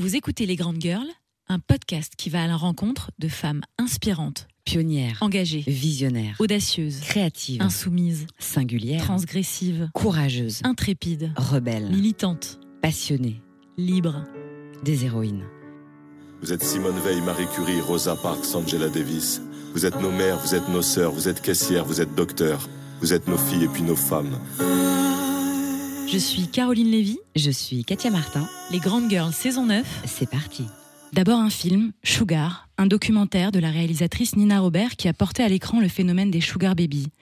Vous écoutez Les Grandes Girls, un podcast qui va à la rencontre de femmes inspirantes, Pionnière, engagées, visionnaire, audacieuses, créative, insoumises, singulière, transgressives, courageuse, intrépides, rebelle, militantes, passionnée, libres. des héroïnes. Vous êtes Simone Veil, Marie Curie, Rosa Parks, Angela Davis. Vous êtes nos mères, vous êtes nos sœurs, vous êtes caissières, vous êtes docteurs. Vous êtes nos filles et puis nos femmes. Je suis Caroline Lévy, Je suis Katia Martin, Les Grandes Girls saison 9. c'est parti. D'abord un film, Sugar, un documentaire de la réalisatrice Nina Robert qui a porté à l'écran le phénomène des sugar babies.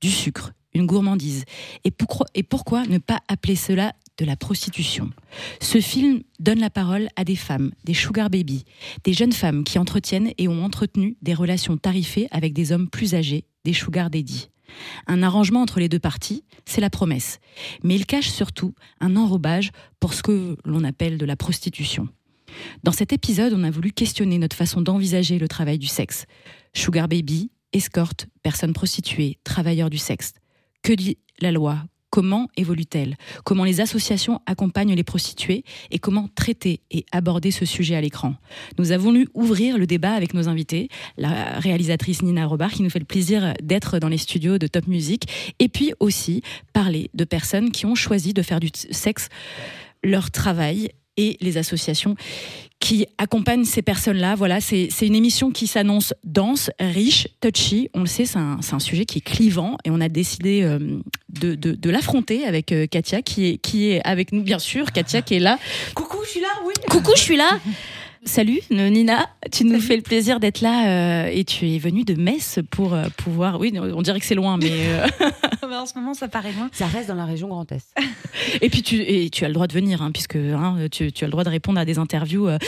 Du sucre, une gourmandise. Et pourquoi, et pourquoi ne pas appeler cela de la prostitution? Ce film donne la parole à des femmes, des sugar babies, des jeunes femmes qui entretiennent et ont entretenu des relations tarifées avec des hommes plus âgés, des sugar daddy. Un arrangement entre les deux parties, c'est la promesse. Mais il cache surtout un enrobage pour ce que l'on appelle de la prostitution. Dans cet épisode, on a voulu questionner notre façon d'envisager le travail du sexe. Sugar baby, escorte, personne prostituée, travailleur du sexe. Que dit la loi Comment évolue-t-elle Comment les associations accompagnent les prostituées et comment traiter et aborder ce sujet à l'écran? Nous avons voulu ouvrir le débat avec nos invités, la réalisatrice Nina Robart qui nous fait le plaisir d'être dans les studios de Top Music et puis aussi parler de personnes qui ont choisi de faire du sexe leur travail et les associations qui accompagnent ces personnes-là. Voilà, c'est une émission qui s'annonce dense, riche, touchy. On le sait, c'est un, sujet qui est clivant et on a décidé euh, de, de, de l'affronter avec euh, Katia qui est, qui est avec nous, bien sûr. Katia qui est là. Coucou, je suis là, oui. Coucou, je suis là. Salut Nina, tu nous fais le plaisir d'être là euh, et tu es venue de Metz pour euh, pouvoir. Oui, on dirait que c'est loin, mais euh, en ce moment, ça paraît loin. Ça reste dans la région Grand Est. Et puis tu, et tu as le droit de venir, hein, puisque hein, tu, tu as le droit de répondre à des interviews. euh,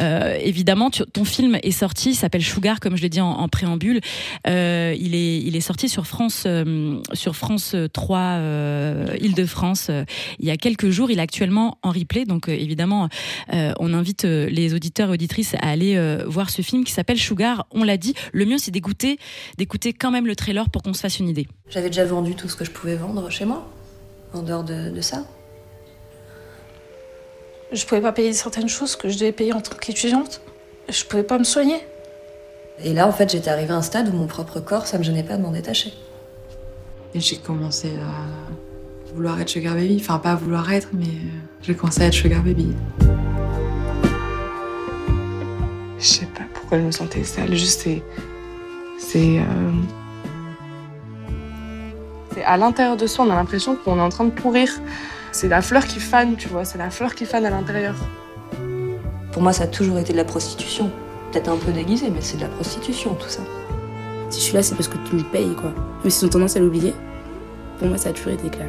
euh, évidemment, tu- ton film est sorti, il s'appelle Sugar, comme je l'ai dit en, en préambule. Euh, il, est, il est sorti sur France, euh, sur France 3, euh, Île-de-France, euh, il y a quelques jours. Il est actuellement en replay, donc euh, évidemment, euh, on invite les auditeurs et auditrices à aller euh, voir ce film qui s'appelle Sugar. On l'a dit, le mieux c'est d'écouter, d'écouter quand même le trailer pour qu'on se fasse une idée. J'avais déjà vendu tout ce que je pouvais vendre chez moi, en dehors de, de ça. Je pouvais pas payer certaines choses que je devais payer en tant qu'étudiante. Je pouvais pas me soigner. Et là, en fait, j'étais arrivée à un stade où mon propre corps, ça me gênait pas de m'en détacher. Et j'ai commencé à vouloir être sugar baby. Enfin, pas à vouloir être, mais euh, j'ai commencé à être sugar baby. Je sais pas pourquoi je me sentais sale. Juste, c'est. C'est. euh, C'est à l'intérieur de soi, on a l'impression qu'on est en train de pourrir. C'est la fleur qui fane, tu vois. C'est la fleur qui fane à l'intérieur. Pour moi, ça a toujours été de la prostitution. Peut-être un peu déguisé, mais c'est de la prostitution, tout ça. Si je suis là, c'est parce que tu me payes, quoi. Mais s'ils ont tendance à l'oublier, pour moi, ça a toujours été clair.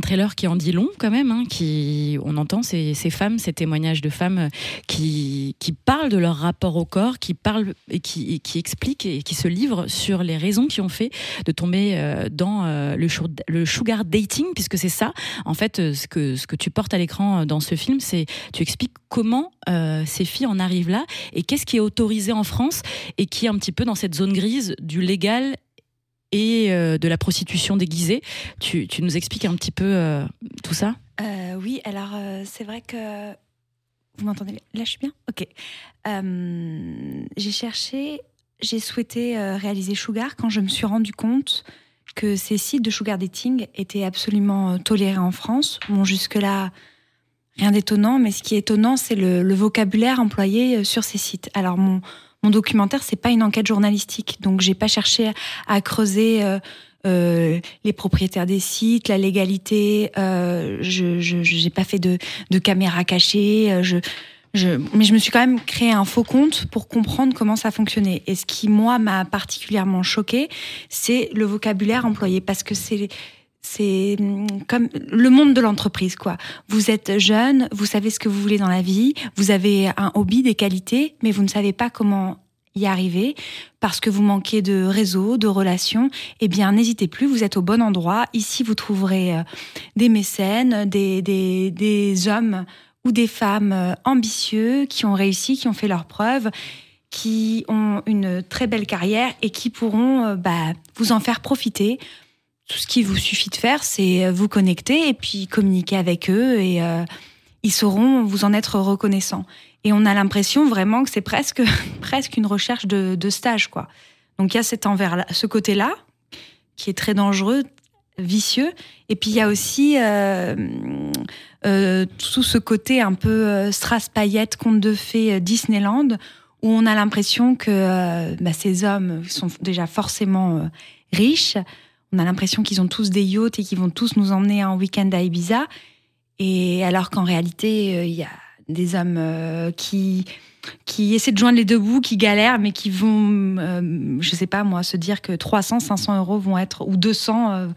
Un trailer qui en dit long quand même, hein, qui on entend ces, femmes, ces témoignages de femmes euh, qui, parlent de leur rapport au corps, qui parlent et qui, expliquent et qui se livrent sur les raisons qui ont fait de tomber euh, dans euh, le, le sugar dating, puisque c'est ça, en fait, ce que, tu portes à l'écran dans ce film, c'est tu expliques comment ces filles en arrivent là et qu'est-ce qui est autorisé en France et qui est un petit peu dans cette zone grise du légal et euh, de la prostitution déguisée. Tu, nous expliques un petit peu euh, tout ça? Euh, oui, alors c'est vrai que. Vous m'entendez Là, je suis bien? Ok. J'ai cherché, j'ai souhaité réaliser Sugar quand je me suis rendu compte que ces sites de Sugar Dating étaient absolument tolérés en France. Bon, jusque-là, rien d'étonnant, mais ce qui est étonnant, c'est le, le vocabulaire employé sur ces sites. Alors, mon, mon documentaire, c'est pas une enquête journalistique, donc j'ai pas cherché à, creuser. euh, euh, les propriétaires des sites, la légalité. Euh, je j'ai pas fait de de caméra cachée. euh, Je je mais je me suis quand même créé un faux compte pour comprendre comment ça fonctionnait. Et ce qui moi m'a particulièrement choqué, c'est le vocabulaire employé parce que c'est c'est hum, comme le monde de l'entreprise, quoi. Vous êtes jeune, vous savez ce que vous voulez dans la vie, vous avez un hobby, des qualités, mais vous ne savez pas comment y arriver parce que vous manquez de réseau, de relations. Eh bien, n'hésitez plus, vous êtes au bon endroit. Ici, vous trouverez euh, des mécènes, des, des, des hommes ou des femmes euh, ambitieux qui ont réussi, qui ont fait leurs preuves qui ont une très belle carrière et qui pourront euh, bah, vous en faire profiter. Tout ce qu'il vous suffit de faire, c'est euh, vous connecter et puis communiquer avec eux et euh, ils sauront vous en être reconnaissants. Et on a l'impression vraiment que c'est presque, presque une recherche de, stage, quoi. Donc il y a cet envers, ce côté-là qui est très dangereux, vicieux. Et puis il y a aussi euh, tout ce côté un peu strass paillettes, conte de fées, Disneyland, où on a l'impression que bah, ces hommes sont déjà forcément riches. On a l'impression qu'ils ont tous des yachts et qu'ils vont tous nous emmener en week-end à Ibiza. Et alors qu'en réalité, euh, il y a des hommes euh, qui qui essaient de joindre les deux bouts, qui galèrent, mais qui vont, euh, je sais pas moi, se dire que 300, 500 euros vont être, ou 200, euh,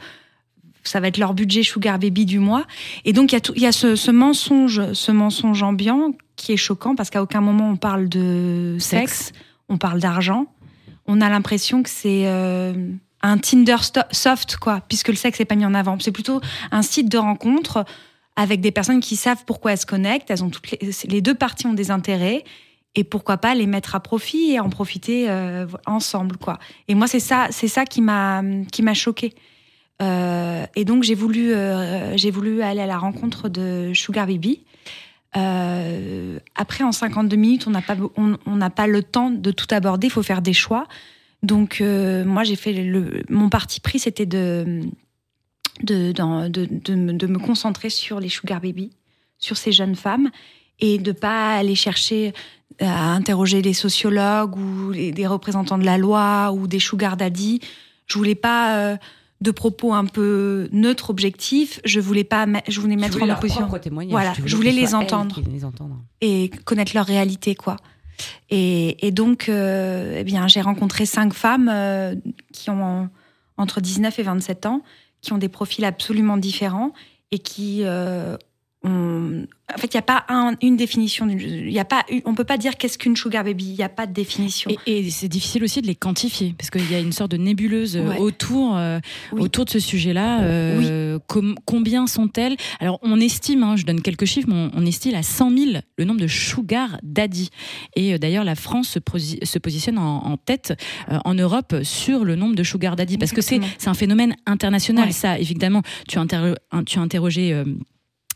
ça va être leur budget sugar baby du mois. Et donc il y a, tout, y a ce, ce mensonge, ce mensonge ambiant qui est choquant parce qu'à aucun moment on parle de sexe, on parle d'argent. On a l'impression que c'est un Tinder soft, quoi, puisque le sexe n'est pas mis en avant. C'est plutôt un site de rencontre avec des personnes qui savent pourquoi elles se connectent. Elles ont toutes les, deux parties ont des intérêts et pourquoi pas les mettre à profit et en profiter euh, ensemble, quoi. Et moi, c'est ça, c'est ça qui m'a qui m'a choqué. et donc j'ai voulu euh, j'ai voulu aller à la rencontre de Sugar Baby. Euh, après, en 52 minutes, on n'a pas, on n'a pas le temps de tout aborder. Il faut faire des choix. Donc, euh, moi, j'ai fait le, mon parti pris, c'était de, de, de, de, me- de me concentrer sur les sugar baby, sur ces jeunes femmes, et de pas aller chercher à interroger les sociologues ou les, des représentants de la loi ou des sugar daddy. Je voulais pas euh, de propos un peu neutres, objectifs. Je voulais pas, je voulais mettre en opposition Voilà, voulais je voulais les entendre les entendre. et connaître leur réalité, quoi. Et, donc, euh, eh bien, j'ai rencontré cinq femmes euh, qui ont entre 19 et 27 ans, qui ont des profils absolument différents et qui En fait, il n'y a pas un- une définition. Il y a pas, on peut pas dire qu'est-ce qu'une sugar baby. Il n'y a pas de définition. Et, et c'est difficile aussi de les quantifier parce qu'il y a une sorte de nébuleuse euh, Ouais. autour, euh, Oui. autour de ce sujet-là. Euh, com- combien sont-elles? Alors, on estime, hein, je donne quelques chiffres, mais on, on estime à 100 000 le nombre de sugar daddy. Et euh, d'ailleurs, la France se, posi- se positionne en, en tête en Europe sur le nombre de sugar daddy parce que c'est un phénomène international. Ouais. Ça, évidemment, tu as, un- tu as interrogé.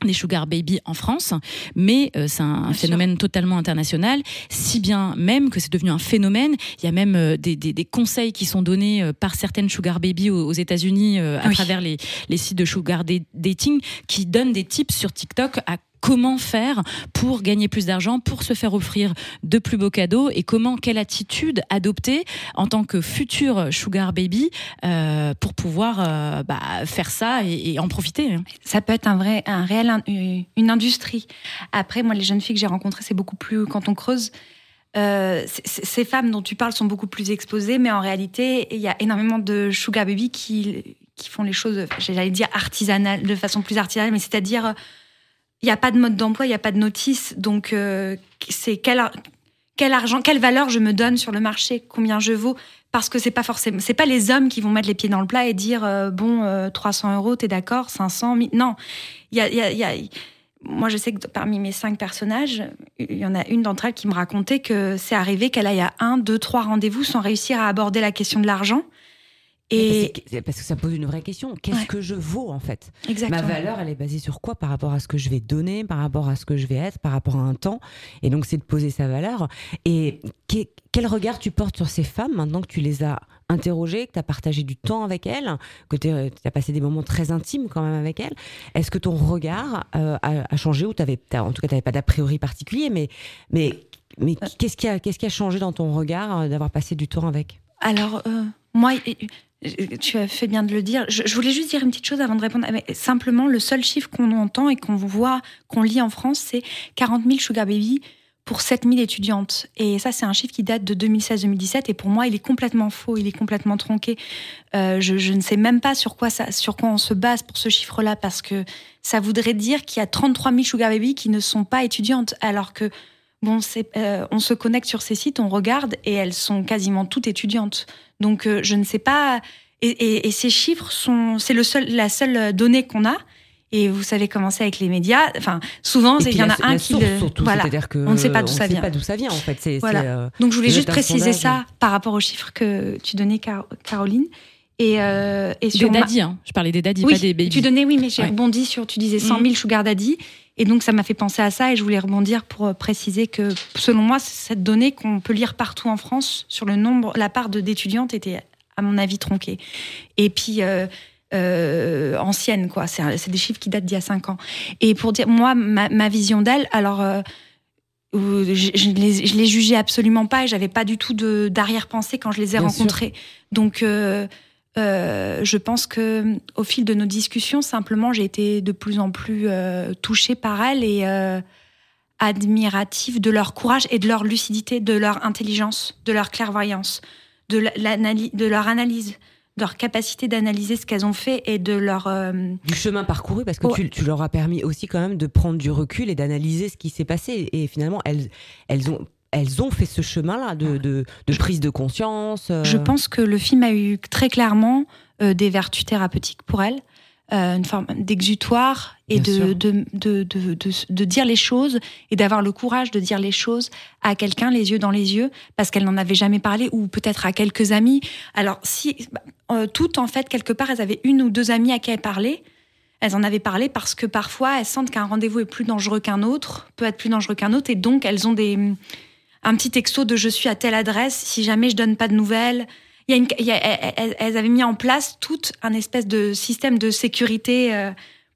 Des sugar baby en France, mais euh, c'est un, sûr. phénomène totalement international, si bien même que c'est devenu un phénomène. Il y a même euh, des, des- des conseils qui sont donnés euh, par certaines sugar baby aux, aux États-Unis à Oui. travers les, les sites de sugar da- dating qui donnent des tips sur TikTok à comment faire pour gagner plus d'argent, pour se faire offrir de plus beaux cadeaux et comment, quelle attitude adopter en tant que futur sugar baby euh, pour pouvoir euh, bah, faire ça et, en profiter. hein. ça peut être un vrai, un réel, une industrie. Après, moi, les jeunes filles que j'ai rencontrées, c'est beaucoup plus quand on creuse. euh, ces femmes dont tu parles sont beaucoup plus exposées, mais en réalité, il y a énormément de sugar baby qui qui font les choses, j'allais dire artisanales, de façon plus artisanale, mais c'est-à-dire, il n'y a pas de mode d'emploi, il n'y a pas de notice, donc euh, c'est quel, quel argent, quelle valeur je me donne sur le marché, combien je vaux, parce que c'est pas forcément, c'est pas les hommes qui vont mettre les pieds dans le plat et dire euh, bon euh, 300 euros, t'es d'accord, 500, 1000. non, il y a, y a- y a- moi je sais que parmi mes cinq personnages, il y en a une d'entre elles qui me racontait que c'est arrivé qu'elle aille à un, deux, trois rendez-vous sans réussir à aborder la question de l'argent. Et... Parce que ça pose une vraie question. Qu'est-ce Ouais. que je vaux en fait? Exactement. Ma valeur, elle est basée sur quoi? Par rapport à ce que je vais donner, par rapport à ce que je vais être, par rapport à un temps. Et donc, c'est de poser sa valeur. Et que- quel regard tu portes sur ces femmes maintenant que tu les as interrogées, que tu as partagé du temps avec elles, que tu as passé des moments très intimes quand même avec elles? Est-ce que ton regard euh, a, a changé ou t'avais, en tout cas, tu n'avais pas d'a priori particulier, mais, mais, mais qu'est-ce qui, a, qu'est-ce qui a changé dans ton regard euh, d'avoir passé du temps avec? Alors, euh, moi, tu as fait bien de le dire. Je, voulais juste dire une petite chose avant de répondre. Mais simplement, le seul chiffre qu'on entend et qu'on voit, qu'on lit en France, c'est 40 000 sugar baby pour 7 000 étudiantes. Et ça, c'est un chiffre qui date de 2016-2017. Et pour moi, il est complètement faux, il est complètement tronqué. Euh, je, ne sais même pas sur quoi, sur quoi on se base pour ce chiffre-là, parce que ça voudrait dire qu'il y a 33 000 sugar baby qui ne sont pas étudiantes, alors que Bon, euh, on se connecte sur ces sites, on regarde et elles sont quasiment toutes étudiantes. Donc, euh, je ne sais pas. Et, et- et ces chiffres sont, c'est le seul, la seule donnée qu'on a. Et vous savez comment c'est avec les médias. Enfin, souvent, il y en la- a un la qui le. surtout, voilà. c'est-à-dire que On ne sait pas d'où on ça sait vient. pas d'où ça vient en fait. C'est, Voilà. c'est, euh, Donc je voulais juste préciser sondage. ça par rapport aux chiffres que tu donnais, Car- Caroline. Et, euh, et Des sur ma- daddies, hein. je parlais des daddies, oui, pas des babies. tu donnais, oui, mais j'ai Ouais. rebondi sur, tu disais 100 000 sugar daddy. Et donc, ça m'a fait penser à ça et je voulais rebondir pour euh, préciser que, selon moi, cette donnée qu'on peut lire partout en France sur le nombre, la part d'étudiantes était, à mon avis, tronquée. Et puis, euh, euh, ancienne, quoi. C'est des chiffres qui datent d'il y a 5 ans. Et pour dire, moi, ma, ma vision d'elle, alors, euh, je, je les, je les jugeais absolument pas et j'avais pas du tout d'arrière-pensée quand je les ai Bien sûr. rencontrés. Donc, euh, euh, je pense que au fil de nos discussions, simplement, j'ai été de plus en plus euh, touchée par elles et euh, admirative de leur courage et de leur lucidité, de leur intelligence, de leur clairvoyance, de, leur analyse, de leur capacité d'analyser ce qu'elles ont fait et de leur euh, du chemin parcouru parce que tu leur as permis aussi quand même de prendre du recul et d'analyser ce qui s'est passé. Et finalement elles elles ont elles ont fait ce chemin-là de, de, de prise de conscience. euh, Je pense que le film a eu très clairement euh, des vertus thérapeutiques pour elle, euh, une forme d'exutoire et de de, de, de, de, de dire les choses et d'avoir le courage de dire les choses à quelqu'un les yeux dans les yeux parce qu'elle n'en avait jamais parlé ou peut-être à quelques amis. Alors si bah, euh, toutes en fait quelque part elles avaient une ou deux amies à qui elles parlaient. Elles en avaient parlé parce que parfois elles sentent qu'un rendez-vous est plus dangereux qu'un autre, peut être plus dangereux qu'un autre, et donc elles ont des, un petit texto de je suis à telle adresse, si jamais je donne pas de nouvelles. Elles, avaient mis en place tout un espèce de système de sécurité euh,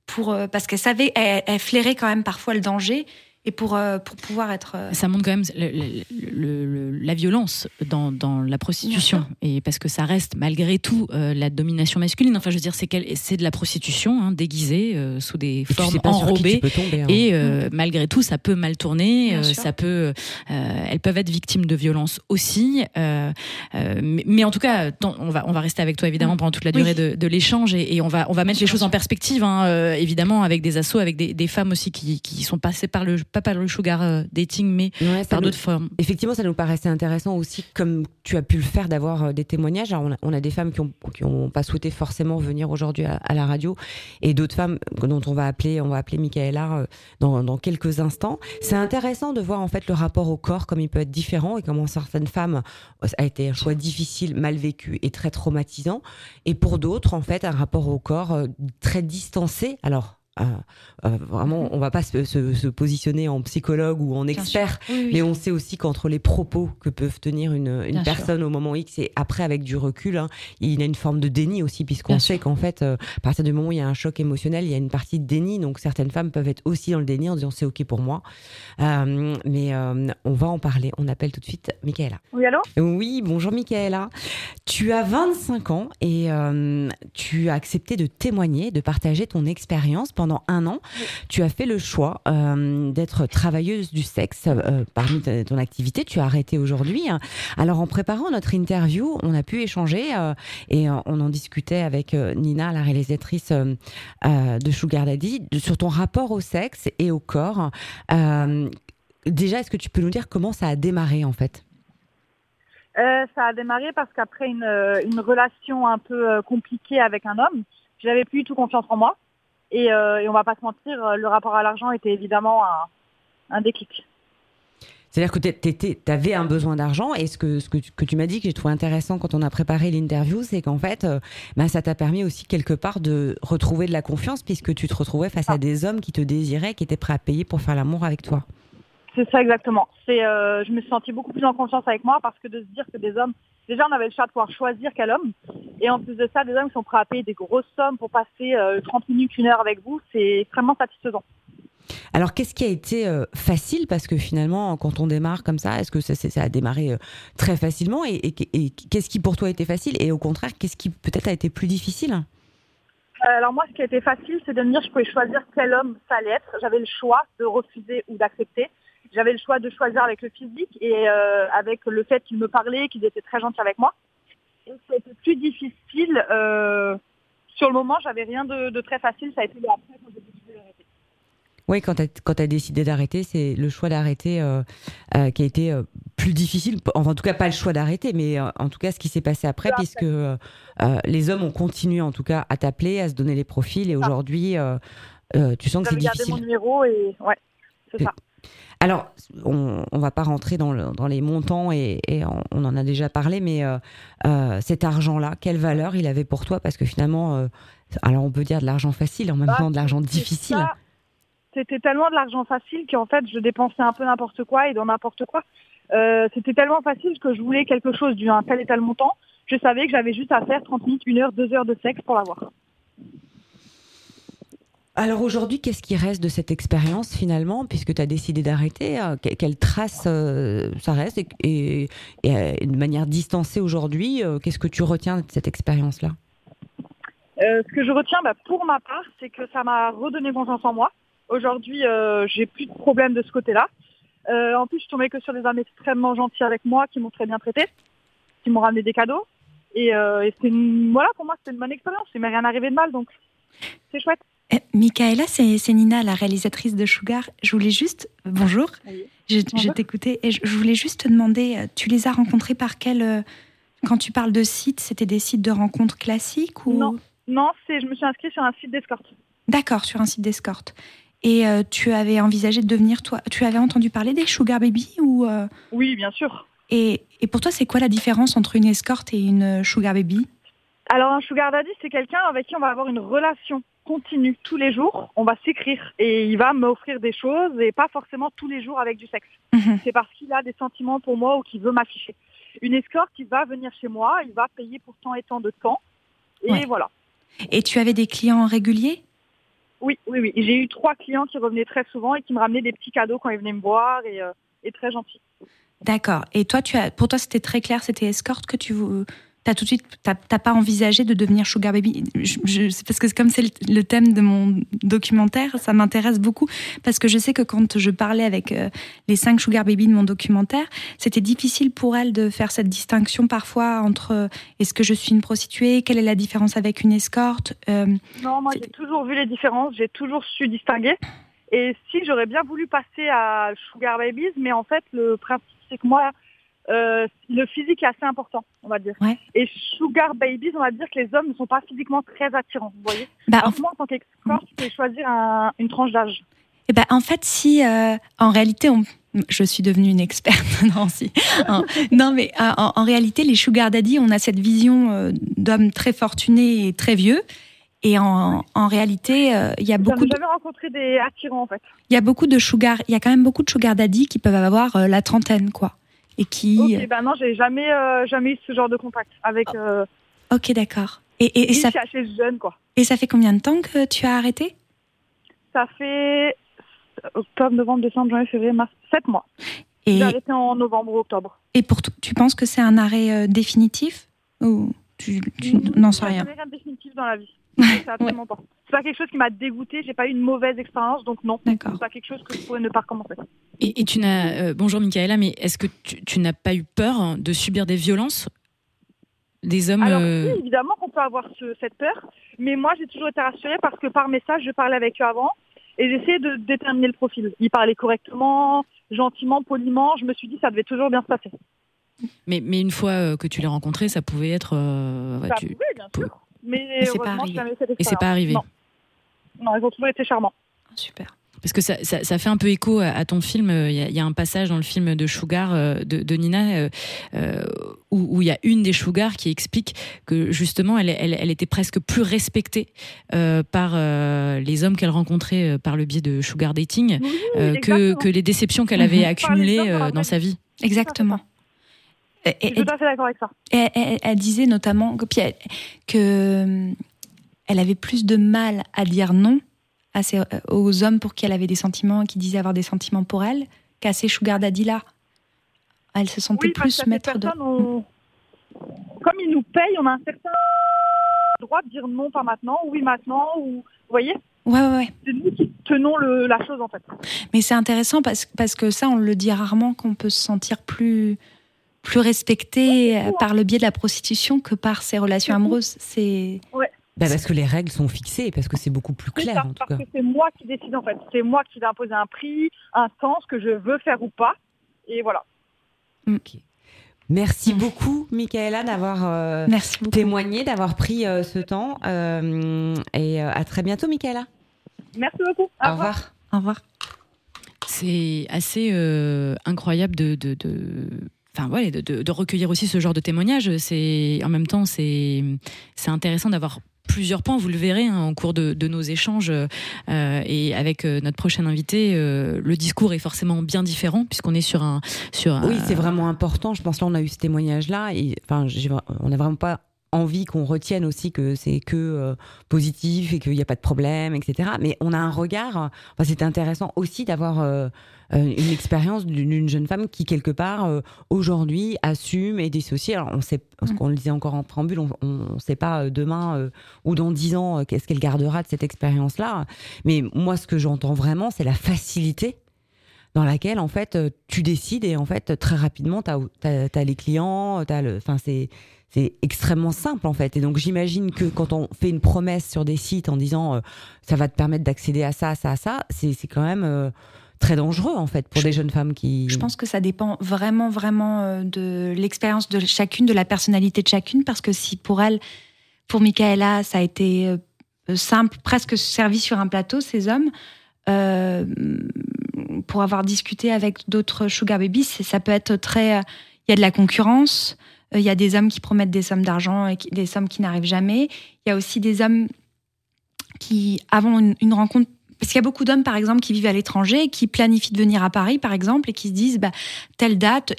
pour, euh, parce qu'elles savaient, elles flairaient quand même parfois le danger et pour, euh, pour pouvoir être. euh, Ça montre quand même le- le- le- le- la violence dans, dans la prostitution. Et parce que ça reste, malgré tout, euh, la domination masculine. Enfin, je veux dire, c'est, qu'elle- c'est de la prostitution hein, déguisée euh, sous des et tu formes sais pas sur qui tu enrobées. peux tomber. hein. Et euh, malgré tout, ça peut mal tourner. Euh, ça peut, euh, elles peuvent être victimes de violences aussi. euh, euh, mais, mais en tout cas, on va on va rester avec toi évidemment pendant toute la durée de, de l'échange et, et on va on va mettre les choses en perspective, hein, euh, évidemment, avec des assos, avec des, des femmes aussi qui, qui sont passées par le pas par le sugar euh, dating, mais Ouais, par nous- d'autres formes. Effectivement, ça nous paraissait intéressant aussi, comme tu as pu le faire, d'avoir euh, des témoignages. Alors, on, a, on a des femmes qui ont, qui ont pas souhaité forcément venir aujourd'hui à, à la radio, et d'autres femmes dont on va appeler, on va appeler Michaela euh, dans, dans quelques instants. C'est intéressant de voir en fait le rapport au corps, comme il peut être différent, et comment certaines femmes ça a été un choix difficile, mal vécu et très traumatisant, et pour d'autres, en fait, un rapport au corps très distancé. Alors. Vraiment, on va pas se, se- se positionner en psychologue ou en expert, sûr. Oui, oui. mais on sait aussi qu'entre les propos que peuvent tenir une, personne au moment X et après avec du recul, hein, il y a une forme de déni aussi, puisqu'on sait qu'en fait, euh, à partir du moment où il y a un choc émotionnel, il y a une partie de déni. Donc certaines femmes peuvent être aussi dans le déni en disant c'est OK pour moi. Euh, mais euh, on va en parler. On appelle tout de suite Michaela. Oui, allô? Oui, bonjour Michaela. Tu as 25 ans et euh, tu as accepté de témoigner, de partager ton expérience pendant un an. Tu as fait le choix euh, d'être travailleuse du sexe euh, parmi ton activité. Tu as arrêté aujourd'hui. Alors en préparant notre interview, on a pu échanger euh, et on en discutait avec Nina, la réalisatrice de Sugar Daddy, sur ton rapport au sexe et au corps. Déjà, est-ce que tu peux nous dire comment ça a démarré en fait? Ça a démarré parce qu'après une, relation un peu compliquée avec un homme, j'avais plus du tout confiance en moi. Et, euh, et on va pas se mentir, euh, le rapport à l'argent était évidemment un, un déclic. C'est-à-dire que tu avais un besoin d'argent et ce que, ce que tu, que tu m'as dit que j'ai trouvé intéressant quand on a préparé l'interview, c'est qu'en fait, euh, ben, ça t'a permis aussi quelque part de retrouver de la confiance puisque tu te retrouvais face à des hommes qui te désiraient, qui étaient prêts à payer pour faire l'amour avec toi. C'est ça exactement. C'est, euh, je me suis sentie beaucoup plus en confiance avec moi parce que de se dire que des hommes, déjà on avait le choix de pouvoir choisir quel homme, et en plus de ça, des hommes qui sont prêts à payer des grosses sommes pour passer euh, 30 minutes, une heure avec vous, c'est extrêmement satisfaisant. Alors, qu'est-ce qui a été euh, facile? Parce que finalement, quand on démarre comme ça, est-ce que ça, a démarré euh, très facilement? Et, et- et qu'est-ce qui pour toi a été facile? Et au contraire, qu'est-ce qui peut-être a été plus difficile? Euh, Alors moi, ce qui a été facile, c'est de me dire que je pouvais choisir quel homme ça allait être. J'avais le choix de refuser ou d'accepter. J'avais le choix de choisir avec le physique et euh, avec le fait qu'ils me parlaient, qu'ils étaient très gentils avec moi. Et ça a été plus difficile. euh, sur le moment, j'avais rien de, de très facile. Ça a été après quand j'ai décidé d'arrêter. Oui, quand tu as, décidé d'arrêter, c'est le choix d'arrêter euh, qui a été plus difficile. Enfin, en tout cas, pas le choix d'arrêter, mais en tout cas, ce qui s'est passé après, puisque les hommes ont continué en tout cas à t'appeler, à se donner les profils, et aujourd'hui, tu sens que c'est difficile. mon numéro et ouais, c'est ça. Alors, on, on va pas rentrer dans, le- dans les montants et, et on, on en a déjà parlé, mais euh, euh, cet argent-là, quelle valeur il avait pour toi? Parce que finalement, euh, alors on peut dire de l'argent facile, en même Bah, temps de l'argent difficile. C'était tellement de l'argent facile qu'en fait, je dépensais un peu n'importe quoi et dans n'importe quoi. C'était tellement facile que je voulais quelque chose d'un tel et tel montant. Je savais que j'avais juste à faire 30 minutes, 1 heure, 2 heures de sexe pour l'avoir. Alors aujourd'hui, qu'est-ce qui reste de cette expérience finalement, puisque tu as décidé d'arrêter euh, que- Quelle trace euh, ça reste et, euh, de manière distancée aujourd'hui, qu'est-ce que tu retiens de cette expérience-là? Ce que je retiens bah, pour ma part, c'est que ça m'a redonné confiance en moi. Aujourd'hui, j'ai plus de problème de ce côté-là. En plus, je tombée que sur des hommes extrêmement gentils avec moi, qui m'ont très bien traité, qui m'ont ramené des cadeaux. Et, voilà, pour moi, c'était une bonne expérience. Il m'est rien arrivé de mal, donc c'est chouette. Euh, Michaela, c'est Nina, la réalisatrice de Sugar. Je voulais juste. Bonjour. Oui. Je, t'écoutais et je, je voulais juste te demander, euh, tu les as rencontrés par quel. euh, Quand tu parles de sites, c'était des sites de rencontres classiques ou? Non. Non, je me suis inscrite sur un site d'escorte. D'accord, sur un site d'escorte. Et euh, tu avais envisagé de devenir toi. Tu avais entendu parler des Sugar Baby ou euh, Oui, bien sûr. et, et pour toi, c'est quoi la différence entre une escorte et une Sugar Baby? Alors, un sugar daddy, c'est quelqu'un avec qui on va avoir une relation continue tous les jours. On va s'écrire et il va m'offrir des choses et pas forcément tous les jours avec du sexe. Mhm. C'est parce qu'il a des sentiments pour moi ou qu'il veut m'afficher. Une escorte, il va venir chez moi, il va payer pour tant et tant de temps. Et Ouais. voilà. Et tu avais des clients réguliers? Oui, oui, oui. J'ai eu trois clients qui revenaient très souvent et qui me ramenaient des petits cadeaux quand ils venaient me voir et, euh, et très gentils. D'accord. Et toi, tu as, pour toi, c'était très clair, c'était escorte que tu as tout de suite, t'as t'as pas envisagé de devenir sugar baby. Je, je- c'est parce que comme c'est le, le thème de mon documentaire, ça m'intéresse beaucoup parce que je sais que quand je parlais avec euh, les cinq sugar baby de mon documentaire, c'était difficile pour elles de faire cette distinction parfois entre euh, est-ce que je suis une prostituée, quelle est la différence avec une escorte. euh, Non, moi j'ai toujours vu les différences, j'ai toujours su distinguer. Et si j'aurais bien voulu passer à Sugar Babies, mais en fait le principe c'est que moi euh, le physique est assez important, on va dire. Ouais. Et Sugar Babies, on va dire que les hommes ne sont pas physiquement très attirants, vous voyez. bah, en moi en tant qu'escorte, je peux choisir un- une tranche d'âge. Eh ben, en fait, si euh, en réalité, on... je suis devenue une experte, non, si. En- non, mais euh, en, en réalité, les sugar daddy, on a cette vision d'hommes très fortunés et très vieux. Et en, en réalité, euh, il y a beaucoup, de, jamais rencontré des attirants en fait. il y a beaucoup de sugar, il y a quand même beaucoup de sugar daddy qui peuvent avoir euh, la trentaine, quoi. Et qui, Ok, ben non, j'ai jamais, euh, jamais eu ce genre de contact avec. Euh, ok, d'accord. Et, et, et ça, chez- jeune quoi. et ça fait combien de temps que tu as arrêté? Ça fait octobre, novembre, décembre, janvier, février, mars, sept mois. et, J'ai arrêté en novembre ou octobre. et pour tu penses que c'est un arrêt euh, définitif? Ou tu, tu n'en sais Il y a rien rien de définitif dans la vie. Absolument pas. C'est pas quelque chose qui m'a dégoûté. J'ai pas eu une mauvaise expérience, donc non. D'accord. C'est pas quelque chose que je pourrais ne pas recommencer. Et, et tu n'as. euh, bonjour Michaela, mais est-ce que tu, tu n'as pas eu peur de subir des violences? Des hommes Alors euh, oui, évidemment qu'on peut avoir ce- cette peur, mais moi j'ai toujours été rassurée parce que par message, je parlais avec eux avant et j'essayais de déterminer le profil. Ils parlaient correctement, gentiment, poliment. Je me suis dit ça devait toujours bien se passer. mais, mais une fois euh, que tu l'as renconré, ça pouvait être. euh, ouais, ça tu- pouvait, bien sûr. Mais, Mais c'est pas arrivé. Et c'est pas arrivé. Non. Non, ils ont toujours été charmants. Super. Parce que ça, ça, ça fait un peu écho à, ton film. Il y, a, il y a un passage dans le film de Sugar euh, de, de Nina euh, euh, où, où il y a une des Sugar qui explique que justement elle, elle, elle était presque plus respectée euh, par euh, les hommes qu'elle rencontrait euh, par le biais de Sugar Dating Oui, euh, que, les déceptions qu'elle Mhm. avait les accumulées dans euh, sa vie. Exactement. Et- Je suis tout à fait d'accord avec ça. Elle, disait notamment que, euh, elle avait plus de mal à dire non à euh, aux hommes pour qui elle avait des sentiments qui disaient avoir des sentiments pour elle qu'à ces sugar daddy là. Elle se sentait Oui, plus maître de. Comme ils nous payent, on a un certain droit de dire non, pas maintenant, ou oui maintenant, ou vous voyez, Ouais, ouais, ouais. c'est nous qui tenons le, la chose en fait. Mais c'est intéressant parce, parce que ça, on le dit rarement qu'on peut se sentir plus plus respecté euh, par le biais de la prostitution que par ses relations amoureuses. C'est Bah, Parce que les règles sont fixées, parce que c'est beaucoup plus clair ça, en tout parce cas. que c'est moi qui décide en fait. C'est moi qui vais imposer un prix, un temps, ce que je veux faire ou pas. Et voilà. Merci beaucoup, Michaela, d'avoir euh, témoigné, d'avoir pris euh, ce temps. euh, et euh, à très bientôt, Michaela. Merci beaucoup. Au revoir. Au revoir. C'est assez euh, incroyable de, de, de- Enfin, ouais, de, de- de recueillir aussi ce genre de témoignages. C'est en même temps, c'est c'est intéressant d'avoir plusieurs points. Vous le verrez hein, en cours de, de nos échanges euh, et avec euh, notre prochaine invité, euh, le discours est forcément bien différent puisqu'on est sur un sur un- Oui, c'est vraiment important. Je pense là, on a eu ce témoignage-là. Et enfin, on n'a vraiment pas envie qu'on retienne aussi que c'est que euh, positif et qu'il n'y a pas de problème, etc. Mais on a un regard. Enfin, c'était intéressant aussi d'avoir euh, euh, une expérience d'une jeune femme qui quelque part euh, aujourd'hui assume et dissocie. Alors on sait, parce qu'on le disait encore en préambule, on ne sait pas demain ou dans dix ans qu'est-ce qu'elle gardera de cette expérience-là. Mais moi, ce que j'entends vraiment, c'est la facilité dans laquelle en fait euh, tu décides et en fait très rapidement tu as, les clients, le, enfin c'est c'est extrêmement simple en fait. Et donc j'imagine que quand on fait une promesse sur des sites en disant euh, ça va te permettre d'accéder à ça, ça, ça, c'est quand même euh, très dangereux en fait pour des jeunes femmes qui. Je pense que ça dépend vraiment, vraiment de l'expérience de chacune, de la personnalité de chacune, parce que si pour elle, pour Michaela, ça a été simple, presque servi sur un plateau, ces hommes, euh, pour avoir discuté avec d'autres sugar babies, ça peut être très. euh, Il y a de la concurrence. euh, Il y a des hommes qui promettent des sommes d'argent et des sommes qui n'arrivent jamais. Il y a aussi des hommes qui, avant une rencontre, parce qu'il y a beaucoup d'hommes, par exemple, qui vivent à l'étranger, qui planifient de venir à Paris, par exemple, et qui se disent, bah, telle date,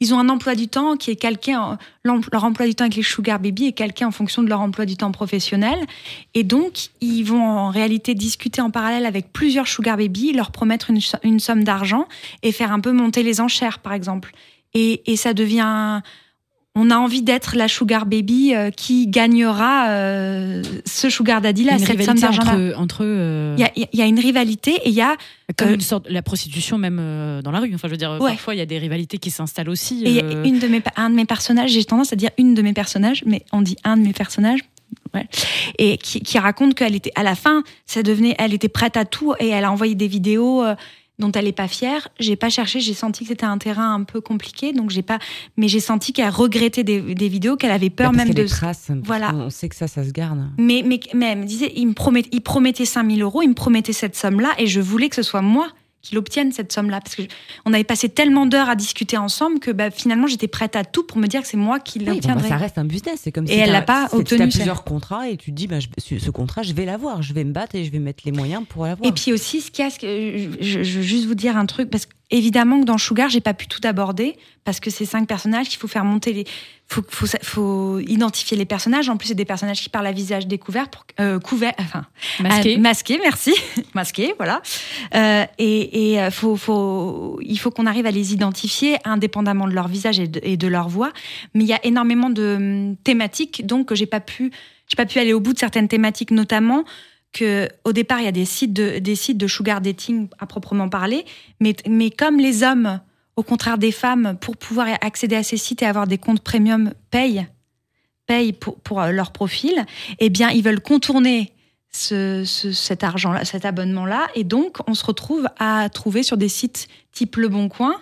ils, ont un emploi du temps qui est calqué, en- leur emploi du temps avec les sugar baby est calqué en fonction de leur emploi du temps professionnel. Et donc, ils vont en réalité discuter en parallèle avec plusieurs sugar baby, leur promettre une, une somme d'argent et faire un peu monter les enchères, par exemple. Et, et ça devient on a envie d'être la sugar baby euh, qui gagnera euh, ce sugar daddy là, cette somme d'argent là. entre entre euh, Il y a, il y a une rivalité et il y a comme une sorte la prostitution même dans la rue. Enfin, je veux dire, Ouais. parfois il y a des rivalités qui s'installent aussi. Et une de mes, un de mes personnages, j'ai tendance à dire une de mes personnages, mais on dit un de mes personnages, ouais, et qui, qui raconte qu'elle était, à la fin, ça devenait, elle était prête à tout et elle a envoyé des vidéos dont elle n'est pas fière. J'ai pas cherché, j'ai senti que c'était un terrain un peu compliqué, donc j'ai pas, mais j'ai senti qu'elle regrettait des, des vidéos, qu'elle avait peur Bah, parce même de. crasse, parce Voilà. On sait que ça, ça se garde. Mais, mais, mais elle me disait, il me promettait, il promettait 5000 euros, il me promettait cette somme-là, et je voulais que ce soit moi qui l'obtienne, cette somme-là. Parce que je- on avait passé tellement d'heures à discuter ensemble que bah, finalement, j'étais prête à tout pour me dire que c'est moi qui Oui, bon, bah, l'obtiendrais. ça reste un business. C'est comme Et si elle l'a pas obtenu, t'as ça. plusieurs contrats et tu te dis, bah, je- ce contrat, je vais l'avoir. Je vais me battre et je vais mettre les moyens pour l'avoir. Et puis aussi, ce qu'il y a, que- je, je veux juste vous dire un truc, parce qu'évidemment que dans Sugar, j'ai pas pu tout aborder, parce que c'est cinq personnages qu'il faut faire monter les. Faut, faut, faut identifier les personnages. En plus, c'est des personnages qui parlent à visage découvert, pour, euh, couvert, enfin, masqué. Ah, masqué, merci. masqué, voilà. Euh, et et euh, faut, faut, il faut qu'on arrive à les identifier indépendamment de leur visage et de, et de leur voix. Mais il y a énormément de hum, thématiques, donc que j'ai pas pu, j'ai pas pu aller au bout de certaines thématiques, notamment que au départ il y a des sites de des sites de sugar dating à proprement parler, mais mais comme les hommes, au contraire des femmes, pour pouvoir accéder à ces sites et avoir des comptes premium payent payent pour, pour euh, leur profil, eh bien, ils veulent contourner ce, ce- cet argent-là, cet abonnement-là, et donc on se retrouve à trouver sur des sites type Le Bon Coin.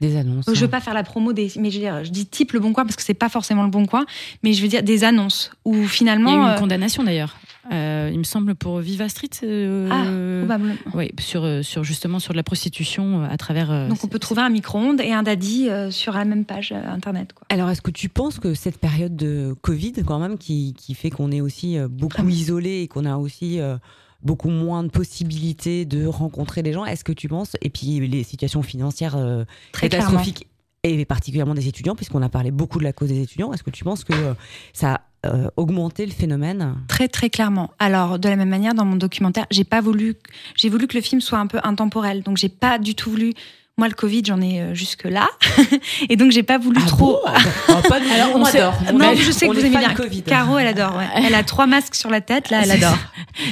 Des annonces. Je veux hein. pas faire la promo des, mais je veux dire, je dis type Le Bon Coin parce que c'est pas forcément Le Bon Coin, mais je veux dire des annonces où Il y a eu finalement, une euh, condamnation d'ailleurs. Euh, il me semble pour Viva Street. euh, ah, probablement. Oui, sur, euh, sur justement sur de la prostitution euh, à travers. euh, Donc on peut trouver un micro-ondes et un daddy euh, sur la même page euh, internet. Quoi. Alors, est-ce que tu penses que cette période de Covid, quand même, qui, qui fait qu'on est aussi euh, beaucoup isolé et qu'on a aussi euh, beaucoup moins de possibilités de rencontrer les gens, est-ce que tu penses, et puis les situations financières euh, Très catastrophiques, et particulièrement des étudiants, puisqu'on a parlé beaucoup de la cause des étudiants, est-ce que tu penses que euh, ça a euh, augmenté le phénomène? Très très clairement. Alors de la même manière dans mon documentaire, j'ai pas voulu, j'ai voulu que le film soit un peu intemporel. Donc j'ai pas du tout voulu. Moi le Covid j'en ai jusque là, et donc j'ai pas voulu Ah trop. bon Ah, pas Alors, on, adore. On non, je sais que vous aimez bien. Covid. Caro, elle adore. ouais. Elle a trois masques sur la tête, là, elle adore.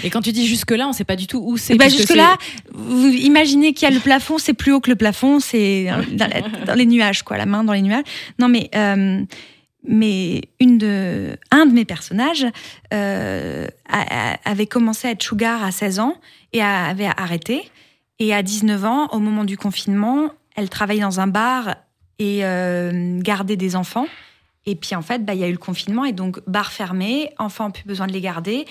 Et quand tu dis jusque là, on sait pas du tout où c'est. Bah puisque jusque là, vous imaginez qu'il y a le plafond, c'est plus haut que le plafond, c'est dans, les nuages, quoi, la main dans les nuages. Non, mais euh, mais une de, un de mes personnages euh, a- a- avait commencé à être sugar à 16 ans et a- avait arrêté. Et à 19 ans, au moment du confinement, elle travaillait dans un bar et euh, gardait des enfants. Et puis en fait, bah, il y a eu le confinement et donc bar fermé, enfants plus besoin de les garder.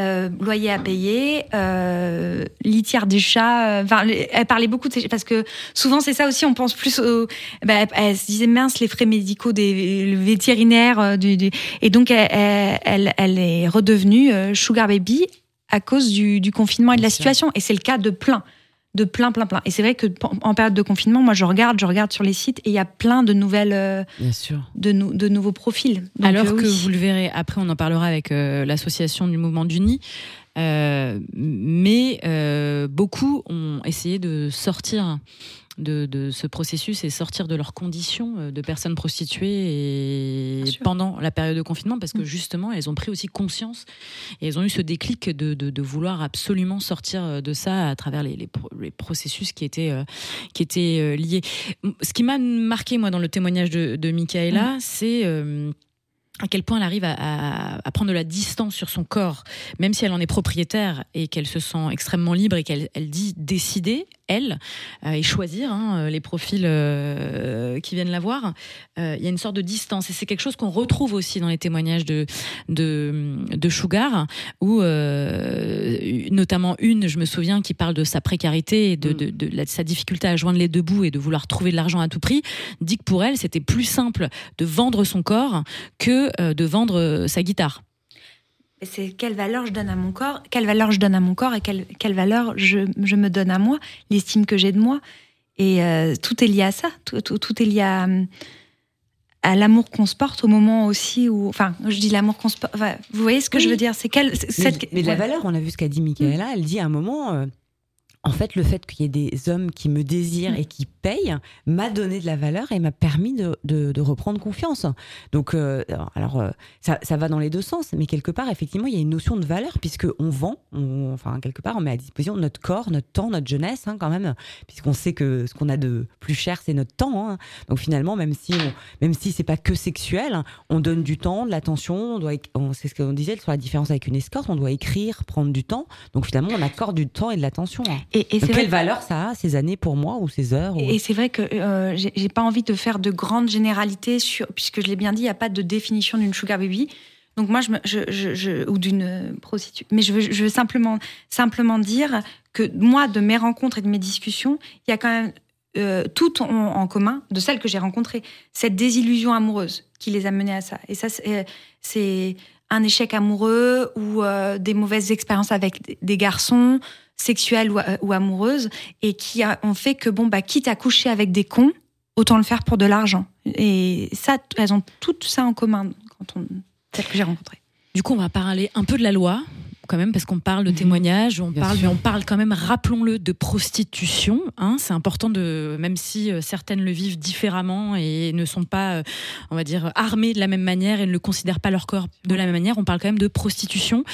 euh, loyer à payer, euh, litière du chat. euh, Enfin, elle parlait beaucoup de ces, parce que souvent c'est ça aussi. On pense plus au. bah, elle, se disait mince les frais médicaux des le vétérinaire du, du- et donc elle, elle, elle- elle est redevenue sugar baby à cause du, du confinement et de la situation. Et c'est le cas de plein. De plein, plein, plein. Et c'est vrai que en période de confinement, moi, je regarde, je regarde sur les sites et il y a plein de nouvelles, euh, Bien sûr. de, nou- de nouveaux profils. Donc, Alors euh, que oui. vous le verrez, après on en parlera avec euh, l'association du mouvement d'Uni, euh, mais euh, beaucoup ont essayé de sortir de, de ce processus et sortir de leurs conditions euh, de personnes prostituées et pendant la période de confinement parce que Mm. justement elles ont pris aussi conscience et elles ont eu ce déclic de, de- de vouloir absolument sortir euh, de ça à travers les, les pro- les processus qui étaient, euh, qui étaient euh, liés. Ce qui m'a marqué moi dans le témoignage de, de Michaela, c'est euh, à quel point elle arrive à, à- à prendre de la distance sur son corps, même si elle en est propriétaire et qu'elle se sent extrêmement libre et qu'elle elle dit décider, elle, euh, et choisir hein, les profils euh, qui viennent la voir. Euh, Il y a une sorte de distance et c'est quelque chose qu'on retrouve aussi dans les témoignages de, de, de Sugar, où euh, notamment une, je me souviens, qui parle de sa précarité et de, Mm. de- de la- de sa difficulté à joindre les deux bouts et de vouloir trouver de l'argent à tout prix, dit que pour elle, c'était plus simple de vendre son corps que euh, de vendre euh, sa guitare. C'est quelle valeur je donne à mon corps, quelle valeur je donne à mon corps et quelle, quelle valeur je, je me donne à moi, l'estime que j'ai de moi. Et euh, tout est lié à ça, tout, tout- tout est lié à, à l'amour qu'on se porte au moment aussi où. Enfin, je dis l'amour qu'on se porte. enfin, vous voyez ce que Oui. je veux dire? C'est quelle. Mais, cette- mais de la valeur, on a vu ce qu'a dit Michaela, elle dit à un moment, euh, en fait, le fait qu'il y ait des hommes qui me désirent et qui payent m'a donné de la valeur et m'a permis de, reprendre confiance. Donc, euh, alors, euh, ça, va dans les deux sens, mais quelque part, effectivement, il y a une notion de valeur puisque on vend, enfin, quelque part, on met à disposition notre corps, notre temps, notre jeunesse, hein, quand même, puisqu'on sait que ce qu'on a de plus cher, c'est notre temps. hein. Donc, finalement, même si, on, même si c'est pas que sexuel, on donne du temps, de l'attention, on doit, c'est ce qu'on disait sur la différence avec une escorte, on doit écrire, prendre du temps. Donc finalement, on accorde du temps et de l'attention. hein. Et, quelle valeur ça a, ces années pour moi, ou ces heures ou- Et c'est vrai que euh, j'ai pas envie de faire de grandes généralités sur, puisque je l'ai bien dit, il n'y a pas de définition d'une sugar baby. Donc moi, je, me- je, je, je- ou d'une euh, prostituée. Mais je veux, je veux simplement, simplement dire que moi, de mes rencontres et de mes discussions, il y a quand même euh, tout en, en commun de celles que j'ai rencontrées. Cette désillusion amoureuse qui les a menées à ça. Et ça, c'est euh, un échec amoureux ou euh, des mauvaises expériences avec des garçons sexuelles ou, ou amoureuses et qui ont fait que, bon, bah, quitte à coucher avec des cons, autant le faire pour de l'argent. Et ça, elles ont tout ça en commun, quand on, celles que j'ai rencontrées. Du coup, on va parler un peu de la loi quand même parce qu'on parle de Mhm. témoignages, on Bien parle, sûr. mais on parle quand même, rappelons-le, de prostitution. Hein, c'est important de, même si euh, certaines le vivent différemment et ne sont pas, euh, on va dire, armées de la même manière et ne le considèrent pas leur corps de la même manière. On parle quand même de prostitution.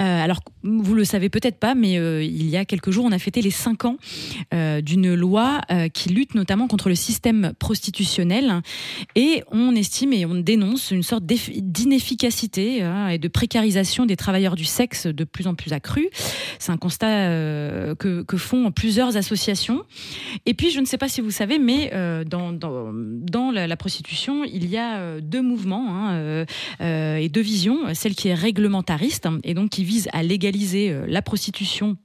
Euh, alors, vous le savez peut-être pas, mais euh, il y a quelques jours, on a fêté les cinq ans euh, d'une loi qui lutte notamment contre le système prostitutionnel et on estime et on dénonce une sorte d'inefficacité hein, et de précarisation des travailleurs du sexe de plus en plus accrue. C'est un constat euh, que, font plusieurs associations. Et puis, je ne sais pas si vous savez, mais euh, dans, dans, la, prostitution, il y a euh, deux mouvements hein, et deux visions. Celle qui est réglementariste hein, et donc qui vise à légaliser la prostitution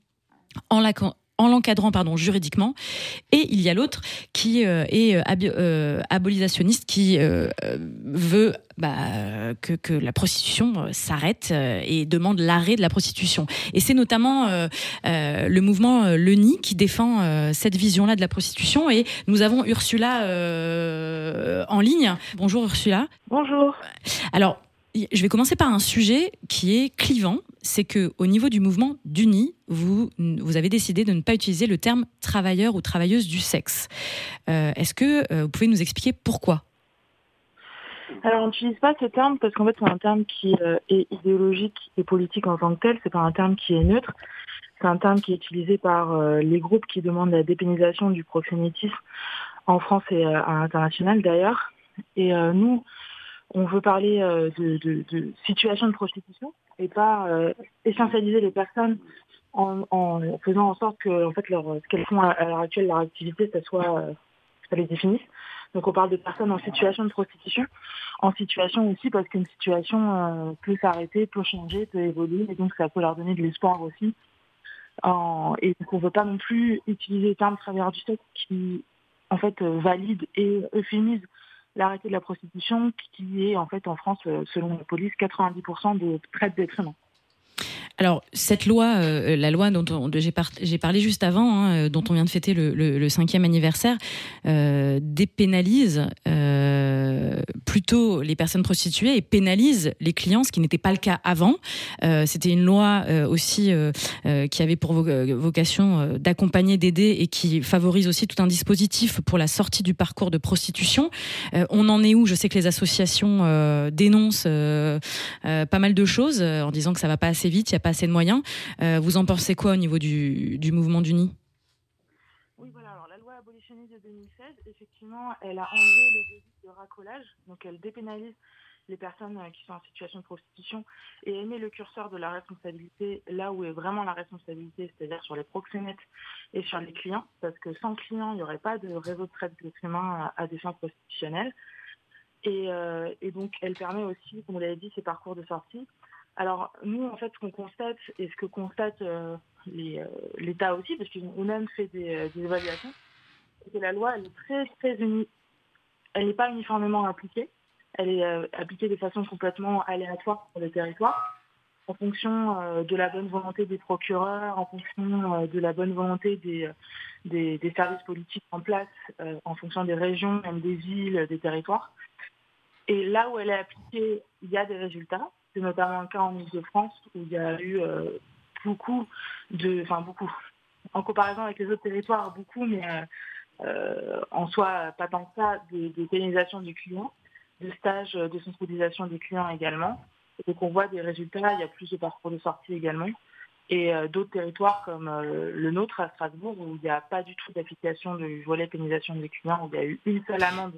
en la en l'encadrant pardon juridiquement et il y a l'autre qui euh, est euh, euh, abolitionniste qui euh, veut bah, que, que la prostitution s'arrête et demande l'arrêt de la prostitution et c'est notamment le mouvement euh, LENI qui défend cette vision là de la prostitution et nous avons Ursula en ligne bonjour Ursula Bonjour. alors, je vais commencer par un sujet qui est clivant. C'est que au niveau du mouvement d'Uni, vous, vous avez décidé de ne pas utiliser le terme travailleur ou travailleuse du sexe. Euh, Est-ce que euh, vous pouvez nous expliquer pourquoi? Alors, on n'utilise pas ce terme parce qu'en fait, c'est un terme qui euh, est idéologique et politique en tant que tel. C'est pas un terme qui est neutre. C'est un terme qui est utilisé par les groupes qui demandent la dépénalisation du proxénétisme en France et à l'international d'ailleurs. Et nous, on veut parler euh, de, de, de situation de prostitution et pas euh, essentialiser les personnes en, en faisant en sorte que en fait leur, ce qu'elles font à, l'heure actuelle, leur activité, ça soit, euh, ça les définisse. Donc on parle de personnes en situation de prostitution, en situation aussi parce qu'une situation peut s'arrêter, peut changer, peut évoluer, et donc ça peut leur donner de l'espoir aussi. et donc on ne veut pas non plus utiliser le terme travailleur du sexe qui en fait valide et euphémise l'arrêté de la prostitution qui est en fait en France, selon la police, 90% de traite d'êtres humains. Alors, cette loi, euh, la loi dont j'ai parlé juste avant, hein, euh, dont on vient de fêter le, cinquième anniversaire, euh, dépénalise plutôt les personnes prostituées et pénalise les clients, ce qui n'était pas le cas avant. C'était une loi aussi qui avait pour vocation d'accompagner, d'aider et qui favorise aussi tout un dispositif pour la sortie du parcours de prostitution. on en est où? Je sais que les associations dénoncent pas mal de choses en disant que ça va pas assez vite, il y a pas assez de moyens. Euh, vous en pensez quoi au niveau du, du mouvement d'Uni? Oui, voilà. Alors, la loi abolitionniste de 2016, effectivement, elle a enlevé le délit de racolage. Donc, elle dépénalise les personnes euh, qui sont en situation de prostitution et elle met le curseur de la responsabilité là où est vraiment la responsabilité, c'est-à-dire sur les proxénètes et sur les clients, parce que sans clients, il n'y aurait pas de réseau de traite d'êtres humains à, des fins prostitutionnelles. Et, euh, et, donc, elle permet aussi, comme vous l'avez dit, ces parcours de sortie. Alors, nous, en fait, ce qu'on constate, et ce que constate euh, euh, l'État aussi, parce qu'ils ont même fait des, euh, évaluations, c'est que la loi, elle est très, très unie. Elle n'est pas uniformément appliquée. Elle est appliquée de façon complètement aléatoire pour le territoire, en fonction de la bonne volonté des procureurs, en fonction de la bonne volonté des, des, des services politiques en place, en fonction des régions, même des villes, des territoires. Et là où elle est appliquée, il y a des résultats. C'est notamment le cas en Ile-de-France où il y a eu euh, beaucoup de. Enfin, beaucoup. En comparaison avec les autres territoires, beaucoup, mais euh, euh, en soi, pas tant que ça, de, de pérennisation du client, de stages de sensibilisation des clients également. Donc on voit des résultats, il y a plus de parcours de sortie également. Et d'autres territoires comme le nôtre à Strasbourg, où il n'y a pas du tout d'application du volet pénalisation des clients, où il y a eu une seule amende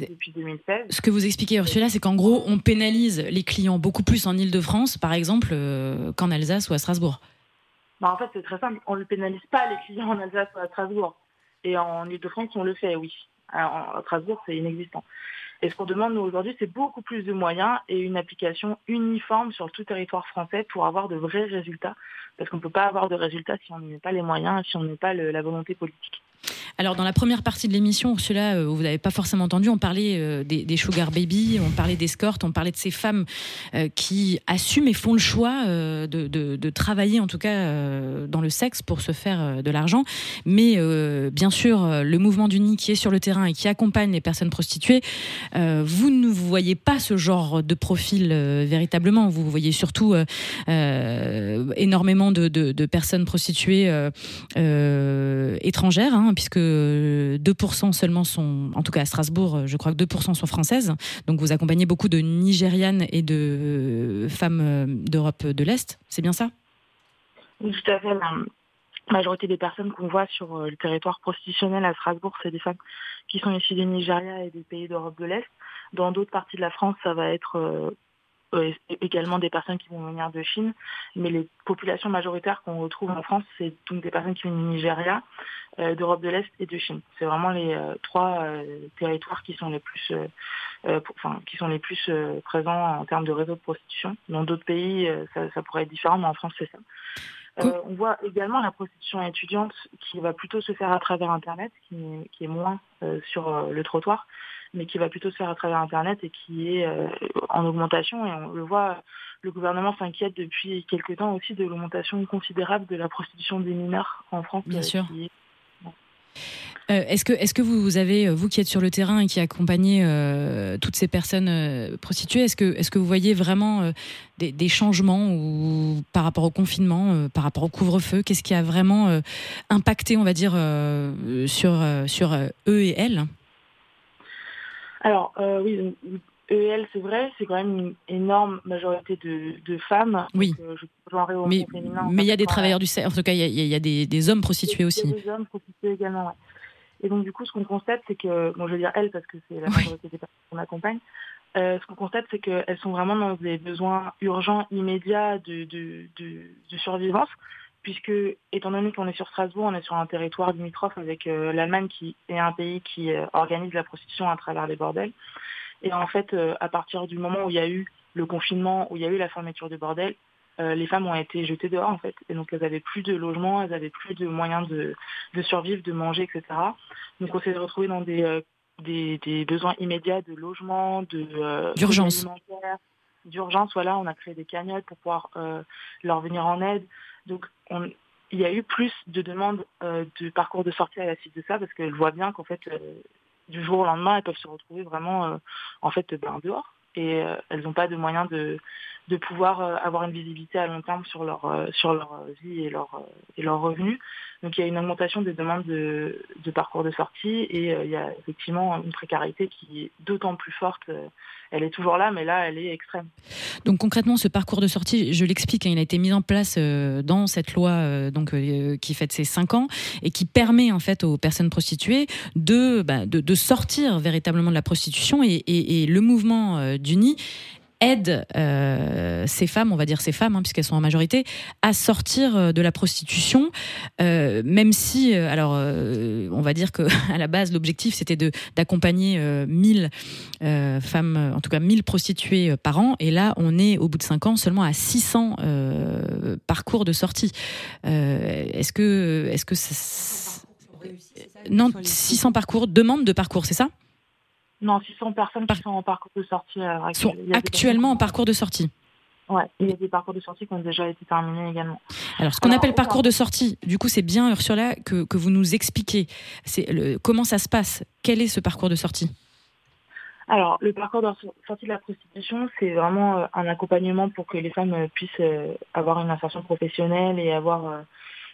depuis 2016. Ce que vous expliquez, Ursula, c'est qu'en gros, on pénalise les clients beaucoup plus en Ile-de-France, par exemple, euh, qu'en Alsace ou à Strasbourg. Bah, en fait, c'est très simple. On ne pénalise pas les clients en Alsace ou à Strasbourg. Et en Ile-de-France, on le fait, oui. à Strasbourg, c'est inexistant. Et ce qu'on demande, nous, aujourd'hui, c'est beaucoup plus de moyens et une application uniforme sur tout territoire français pour avoir de vrais résultats. Parce qu'on ne peut pas avoir de résultats si on met pas les moyens, si on met pas la volonté politique. Alors, dans la première partie de l'émission, cela, euh, vous n'avez pas forcément entendu, on parlait euh, des, sugar baby, on parlait d'escorte, on parlait de ces femmes euh, qui assument et font le choix de, travailler, en tout cas, dans le sexe pour se faire de l'argent. Mais bien sûr, le mouvement d'Uni qui est sur le terrain et qui accompagne les personnes prostituées, vous ne voyez pas ce genre de profil véritablement. Vous voyez surtout énormément de, personnes prostituées étrangères, hein, puisque 2% seulement sont, en tout cas à Strasbourg, je crois que 2% sont françaises. Donc vous accompagnez beaucoup de Nigérianes et de femmes d'Europe de l'Est, c'est bien ça? Oui, tout à fait. La majorité des personnes qu'on voit sur euh, le territoire prostitutionnel à Strasbourg, c'est des femmes qui sont issues des Nigeria et des pays d'Europe de l'Est. Dans d'autres parties de la France, ça va être euh, euh, également des personnes qui vont venir de Chine, mais les populations majoritaires qu'on retrouve en France, c'est donc des personnes qui viennent du Nigeria, euh, d'Europe de l'Est et de Chine. C'est vraiment les euh, trois territoires qui sont les plus, enfin, qui sont les plus présents en termes de réseau de prostitution. Dans d'autres pays, ça, pourrait être différent, mais en France, c'est ça. On voit également la prostitution étudiante qui va plutôt se faire à travers Internet, qui, qui est moins sur le trottoir mais qui va plutôt se faire à travers Internet et qui est euh, en augmentation. Et on le voit, le gouvernement s'inquiète depuis quelques temps aussi de l'augmentation considérable de la prostitution des mineurs en France. Bien sûr. Euh, est-ce que, vous avez, vous qui êtes sur le terrain et qui accompagnez euh, toutes ces personnes prostituées, est-ce que, vous voyez vraiment des, changements par rapport au confinement, par rapport au couvre-feu Qu'est-ce qui a vraiment impacté, on va dire, sur, sur eux et elles? Alors, euh, oui, EL, c'est vrai, c'est quand même une énorme majorité de, femmes. Oui. Euh, mais il y a des travailleurs du sexe, en tout cas, il y a, des, hommes prostitués aussi. Il y a des hommes prostitués également, Et donc, du coup, ce qu'on constate, c'est que, bon, je veux dire elles parce que c'est la majorité des personnes qu'on accompagne, euh, ce qu'on constate, c'est qu'elles sont vraiment dans des besoins urgents, immédiats de, de survivance puisque étant donné qu'on est sur Strasbourg, on est sur un territoire limitrophe avec euh, l'Allemagne qui est un pays qui euh, organise la prostitution à travers les bordels. Et en fait, euh, à partir du moment où il y a eu le confinement, où il y a eu la fermeture des bordels, les femmes ont été jetées dehors en fait. Et donc elles n'avaient plus de logement, elles n'avaient plus de moyens de, de, survivre, de manger, etc. Donc on s'est retrouvé dans des, des, des, besoins immédiats de logement, de d'urgence. D'urgence, voilà, on a créé des cagnottes pour pouvoir leur venir en aide. Donc, on, il y a eu plus de demandes euh, de parcours de sortie à la suite de ça parce qu'elles voient bien qu'en fait, euh, du jour au lendemain, elles peuvent se retrouver vraiment euh, en fait ben, dehors et elles n'ont pas de moyens de, de pouvoir avoir une visibilité à long terme sur leur, sur leur vie et leur, et leurs revenus. Donc il y a une augmentation des demandes de, de parcours de sortie et il y a effectivement une précarité qui est d'autant plus forte elle est toujours là, mais là, elle est extrême. Donc concrètement, ce parcours de sortie, je l'explique, hein, il a été mis en place euh, dans cette loi euh, donc, euh, qui fête ses 5 ans et qui permet en fait aux personnes prostituées de, bah, de, sortir véritablement de la prostitution et, et le mouvement d'Uni aide euh, ces femmes, on va dire ces femmes, hein, puisqu'elles sont en majorité, à sortir euh, de la prostitution, euh, même si, alors, on va dire que à la base, l'objectif c'était de d'accompagner 1000 femmes, en tout cas 1000 prostituées par an, et là, on est au bout de 5 ans seulement à 600 parcours de sortie. est-ce que, est-ce que non, 600 parcours, demande de parcours, c'est ça? Non, 600 personnes qui sont en parcours de sortie. Euh, sont actuellement en parcours de sortie Ouais, il y a des parcours de sortie qui ont déjà été terminés également. Alors, ce qu'on appelle parcours de sortie, du coup, c'est bien, Ursula, que, que vous nous expliquez. Le, comment ça se passe? Quel est ce parcours de sortie? Alors, le parcours de sortie de la prostitution, c'est vraiment euh, un accompagnement pour que les femmes euh, puissent avoir une insertion professionnelle et avoir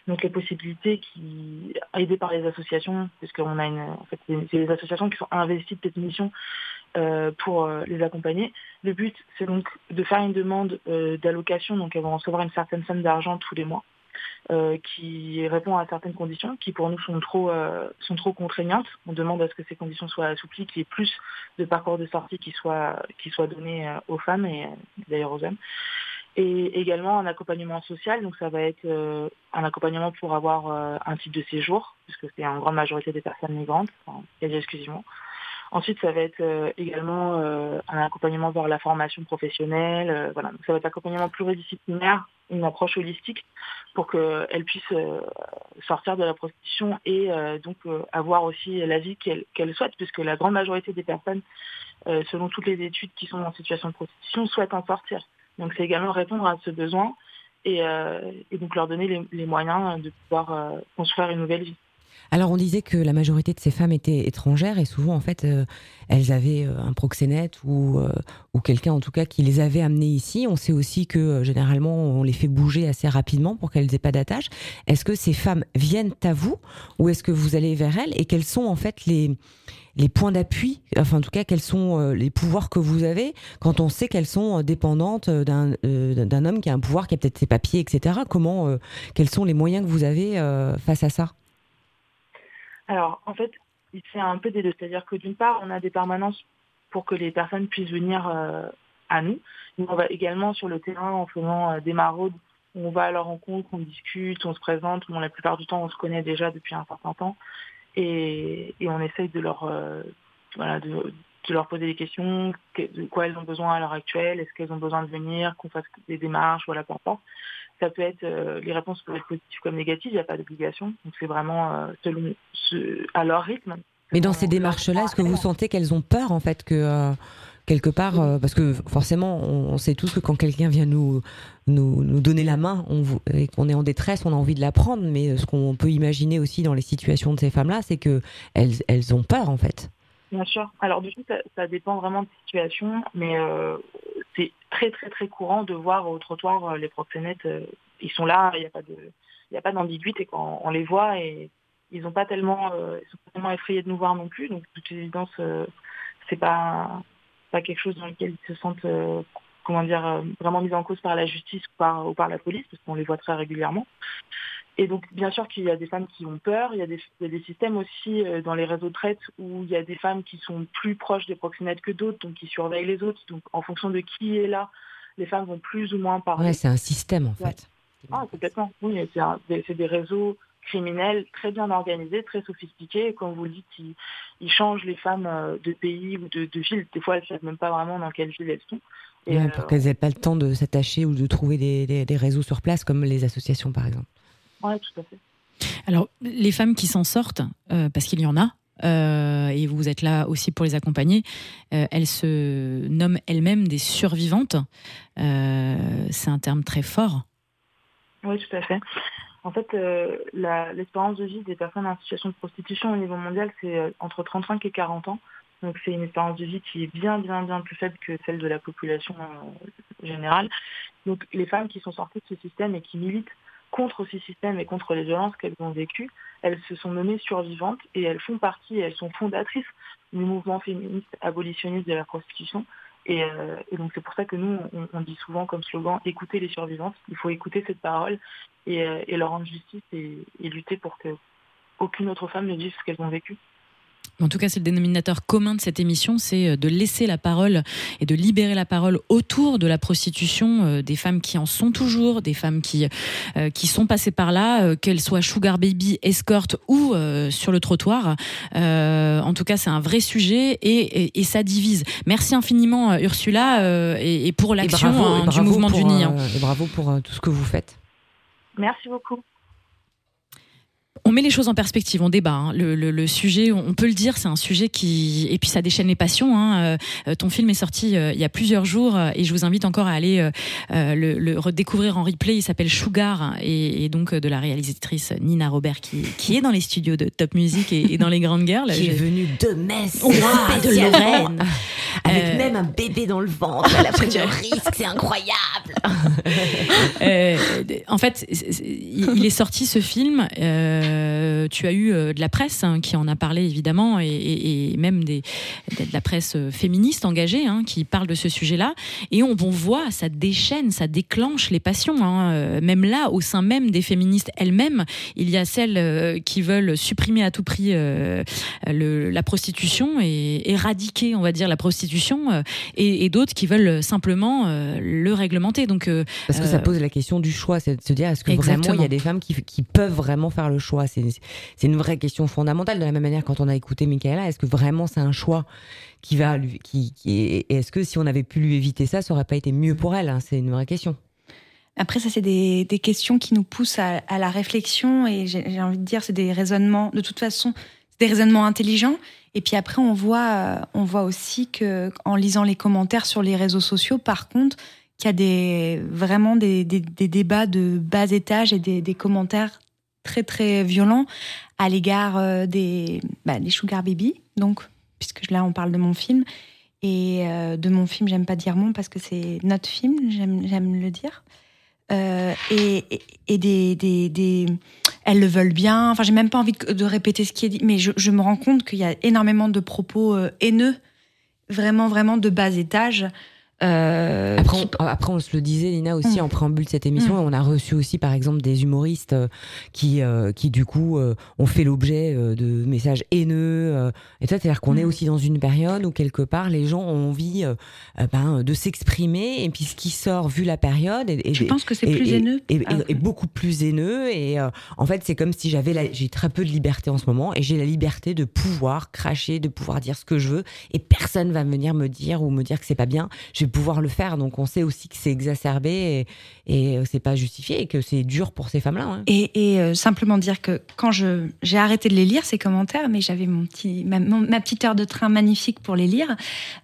donc les possibilités qui aidées par les associations, puisqu'on a une, en fait, c'est les associations qui sont investies de cette mission euh, pour euh, les accompagner. Le but, c'est donc de faire une demande euh, d'allocation, donc elles vont recevoir une certaine somme d'argent tous les mois. qui répond à certaines conditions qui pour nous sont trop sont trop contraignantes. On demande à ce que ces conditions soient assouplies, qu'il y ait plus de parcours de sortie qui soient qui soient donnés aux femmes et d'ailleurs aux hommes et également un accompagnement social. Donc ça va être euh, un accompagnement pour avoir euh, un titre de séjour, puisque c'est en grande majorité des personnes migrantes, quasi exclusivement. Ensuite, ça va être euh, également un accompagnement vers la formation professionnelle. voilà, donc ça va être un accompagnement pluridisciplinaire, une approche holistique pour qu'elles puissent sortir de la prostitution et donc avoir aussi la vie qu'elles qu'elles souhaitent, puisque la grande majorité des personnes, selon toutes les études qui sont en situation de prostitution, souhaitent en sortir. Donc c'est également répondre à ce besoin et, euh, donc leur donner les, moyens de pouvoir euh, construire une nouvelle vie. Alors on disait que la majorité de ces femmes étaient étrangères et souvent en fait euh, elles avaient un proxénète ou, ou quelqu'un en tout cas qui les avait amenées ici. On sait aussi que généralement on les fait bouger assez rapidement pour qu'elles aient pas d'attache. Est-ce que ces femmes viennent à vous ou est-ce que vous allez vers elles? Et quels sont en fait les les points d'appui, enfin en tout cas quels sont euh, les pouvoirs que vous avez quand on sait qu'elles sont euh, dépendantes euh, d'un homme qui a un pouvoir, qui a peut-être ses papiers, etc. Comment, quels sont les moyens que vous avez face à ça? Alors en fait, c'est un peu des deux, c'est-à-dire que d'une part on a des permanences pour que les personnes puissent venir à nous. on va également sur le terrain en faisant des maraudes on va à leur rencontre, on discute, on se présente. Bon, la plupart du temps, on se connaît déjà depuis un certain temps et, on essaye de leur, euh, voilà, de, leur poser des questions, de quoi elles ont besoin à l'heure actuelle, est-ce qu'elles ont besoin de venir, qu'on fasse des démarches, voilà, peu importe. Ça peut être, euh, les réponses peuvent être positives comme négatives, il n'y a pas d'obligation. Donc c'est vraiment euh, selon à leur rythme. Mais dans ces démarches-là, est-ce que vous sentez qu'elles ont peur en fait que quelque part, euh, parce que forcément, on, sait tous que quand quelqu'un vient nous, nous, nous, donner la main on, et qu'on est en détresse, on a envie de la prendre. Mais ce qu'on peut imaginer aussi dans les situations de ces femmes-là, c'est que elles, elles ont peur en fait. Bien sûr. Alors du coup, ça, dépend vraiment de la situation, mais euh, c'est très très très courant de voir au trottoir euh, les proxénètes. ils sont là, il n'y a pas d'ambiguïté quand on les voit et ils n'ont pas tellement, sont pas tellement effrayés de nous voir non plus. Donc de toute évidence, c'est pas pas quelque chose dans lequel ils se sentent euh, comment dire, euh, vraiment mis en cause par la justice ou par la police, parce qu'on les voit très régulièrement. Et donc, bien sûr qu'il y a des femmes qui ont peur. Il y a des, des systèmes aussi euh, dans les réseaux de traite où il y a des femmes qui sont plus proches des proxénètes que d'autres, donc qui surveillent les autres. Donc, en fonction de qui est là, les femmes vont plus ou moins parler. Ouais, c'est un système en fait. Ah, complètement. Oui, c'est un- des- c'est des réseaux criminels très bien organisés, très sophistiqués. Et comme vous le dites, ils, ils changent les femmes euh, de pays ou de, de ville. Des fois, elles ne savent même pas vraiment dans quelle ville elles sont. Et, Ouais, euh, pour qu'elles aient pas le temps de s'attacher ou de trouver des, des- des réseaux sur place, comme les associations par exemple. Ouais, tout à fait. Alors, les femmes qui s'en sortent, euh, parce qu'il y en a, euh, et vous êtes là aussi pour les accompagner, euh, elles se nomment elles-mêmes des survivantes. C'est un terme très fort. Oui, tout à fait. En fait, l'espérance de vie des personnes en situation de prostitution au niveau mondial, c'est entre 35 et 40 ans. Donc c'est une espérance de vie qui est bien, bien, bien plus faible que celle de la population euh, générale. Donc les femmes qui sont sorties de ce système et qui militent contre ce système et contre les violences qu'elles ont vécues, elles se sont nommées survivantes et elles font partie, elles sont fondatrices du mouvement féministe abolitionniste de la prostitution. Et, euh, donc c'est pour ça que nous, on, dit souvent comme slogan, écoutez les survivantes, il faut écouter cette parole et, euh, leur rendre justice et, lutter pour que aucune autre femme ne vive ce qu'elles ont vécu. En tout cas, c'est le dénominateur commun de cette émission, c'est euh, de laisser la parole et de libérer la parole autour de la prostitution euh, des femmes qui en sont toujours, des femmes qui euh, qui sont passées par là, euh, qu'elles soient sugar baby, escorte ou euh, sur le trottoir. Euh, en tout cas, c'est un vrai sujet et, et, et ça divise. Merci infiniment Ursula euh, et, et pour l'action hein, du mouvement pour, du nid. hein. et bravo pour euh, tout ce que vous faites. Merci beaucoup. On met les choses en perspective, on débat. hein. Le, le- le sujet, on peut le dire, c'est un sujet qui et puis ça déchaîne les passions. hein. Euh, euh, ton film est sorti euh, il y a plusieurs jours euh, et je vous invite encore à aller euh, euh, le, le redécouvrir en replay. Il s'appelle Sugar et, et donc de la réalisatrice Nina Robert qui, qui est dans les studios de Top Music et, et dans les Grandes Girls. Qui est venue de Metz, Ouais, de Lorraine. avec même un bébé dans le ventre. Elle a pris le risque, c'est incroyable. Euh, en fait, il il est sorti ce film. euh, tu as eu euh, de la presse hein, qui en a parlé évidemment, et, et- et même des, de la presse euh, féministe engagée hein, qui parle de ce sujet-là. Et on, on voit, ça déchaîne, ça déclenche les passions. hein. Euh, Même là, au sein même des féministes elles-mêmes, il y a celles euh, qui veulent supprimer à tout prix euh, le- la prostitution et éradiquer, on va dire, la prostitution, euh, et, et d'autres qui veulent simplement euh, le réglementer. Donc euh, Parce que ça euh, pose la question du choix, c'est de se dire est-ce que vraiment il y a des femmes qui, qui peuvent vraiment faire le choix C'est c'est une vraie question fondamentale. De la même manière, quand on a écouté Michaela, est-ce que vraiment c'est un choix qui va lui, qui, qui est-ce que si on avait pu lui éviter ça, ça aurait pas été mieux pour elle hein? C'est une vraie question. Après, ça, c'est des, des questions qui nous poussent à, la réflexion et j'ai envie de dire, c'est des raisonnements, de toute façon, c'est des raisonnements intelligents. Et puis après, on voit, euh, on voit aussi que, en lisant les commentaires sur les réseaux sociaux, par contre, qu'il y a des, vraiment des, des, débats de bas étage et des commentaires très, très violents à l'égard euh, des, bah, des sugar baby. Donc, puisque là, on parle de mon film. Et euh, de mon film, j'aime pas dire mon parce que c'est notre film, j'aime le dire. Euh, et, et, des, des, des- elles le veulent bien. Enfin, j'ai même pas envie de, répéter ce qui est dit, mais je, je me rends compte qu'il y a énormément de propos haineux, vraiment, vraiment de bas étage. Euh, Après qui- on, après, on se le disait, Lina, aussi Mm. en préambule de cette émission, Mm. on a reçu aussi, par exemple, des humoristes euh, qui, euh, qui du coup, euh, ont fait l'objet euh, de messages haineux. euh, et ça, c'est-à-dire qu'on est Mm. aussi dans une période où, quelque part, les gens ont envie ben, de s'exprimer, et puis ce qui sort, vu la période, et, et- je pense que c'est plus et- haineux. et, Ah, beaucoup plus haineux. Et euh, en fait, c'est comme si j'avais la- j'ai très peu de liberté en ce moment et j'ai la liberté de pouvoir cracher, de pouvoir dire ce que je veux et personne va venir me dire ou me dire que c'est pas bien. Pouvoir le faire. Donc on sait aussi que c'est exacerbé et, et c'est pas justifié et que c'est dur pour ces femmes-là. hein. Et, et, euh, simplement dire que quand je j'ai arrêté de les lire ces commentaires, mais j'avais mon petit ma, mon- ma petite heure de train magnifique pour les lire,